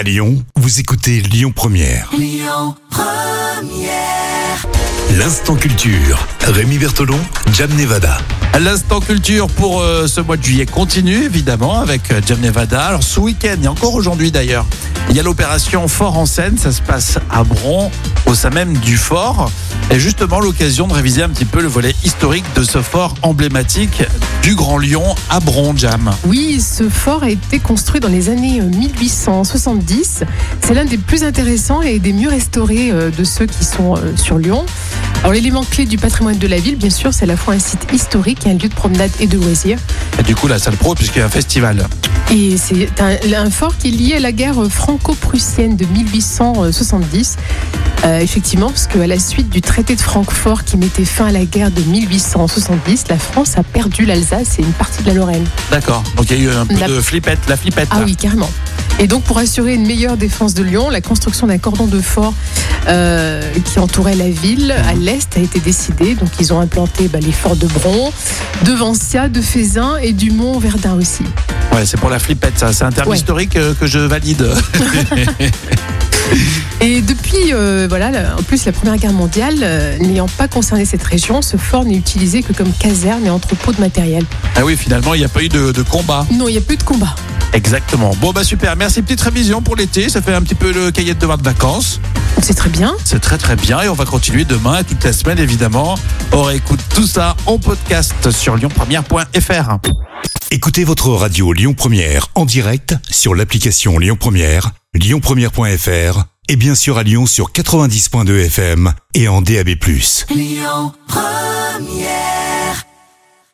À Lyon, vous écoutez Lyon Première. L'instant culture. Rémi Bertolon, Jam Nevada. L'instant culture pour euh, ce mois de juillet continue évidemment avec euh, Jam Nevada. Alors ce week-end et encore aujourd'hui d'ailleurs, il y a l'opération Fort en scène. Ça se passe à Bron, au sein même du fort. Et justement l'occasion de réviser un petit peu le volet historique de ce fort emblématique du Grand Lyon à Bron, Jam. Oui, ce fort a été construit dans les années euh, 1870. C'est l'un des plus intéressants et des mieux restaurés euh, de ceux qui sont euh, sur Lyon. Alors l'élément clé du patrimoine de la ville, bien sûr, c'est à la fois un site historique, un lieu de promenade et de loisirs. Et du coup la salle pro puisqu'il y a un festival. Et c'est un, un fort qui est lié à la guerre franco-prussienne de 1870. Euh, effectivement, parce qu'à la suite du traité de Francfort qui mettait fin à la guerre de 1870, la France a perdu l'Alsace et une partie de la Lorraine. D'accord. Donc il y a eu un peu La- de flippette, la flippette. Ah là. oui, carrément. Et donc, pour assurer une meilleure défense de Lyon, la construction d'un cordon de fort euh, qui entourait la ville à l'est a été décidée. Donc, ils ont implanté bah, les forts de Bron, de Vancia, de Fézin et du Mont Verdun aussi. Ouais, c'est pour la flippette ça. C'est un terme Ouais. historique euh, que je valide. Et depuis, euh, voilà, en plus, la Première Guerre mondiale, euh, n'ayant pas concerné cette région, ce fort n'est utilisé que comme caserne et entrepôt de matériel. ah oui, finalement il n'y a pas eu de, de combat. Non, il n'y a plus de combat. Exactement. Bon bah super, merci. Petite révision pour l'été, ça fait un petit peu le cahier de devoir de vacances. C'est très bien. C'est très très bien et on va continuer demain et toute la semaine évidemment. On réécoute tout ça en podcast sur lyonpremière.fr. Écoutez votre radio Lyon Première en direct sur l'application Lyon Première, lyonpremière.fr et bien sûr à Lyon sur 90.2 FM et en DAB+.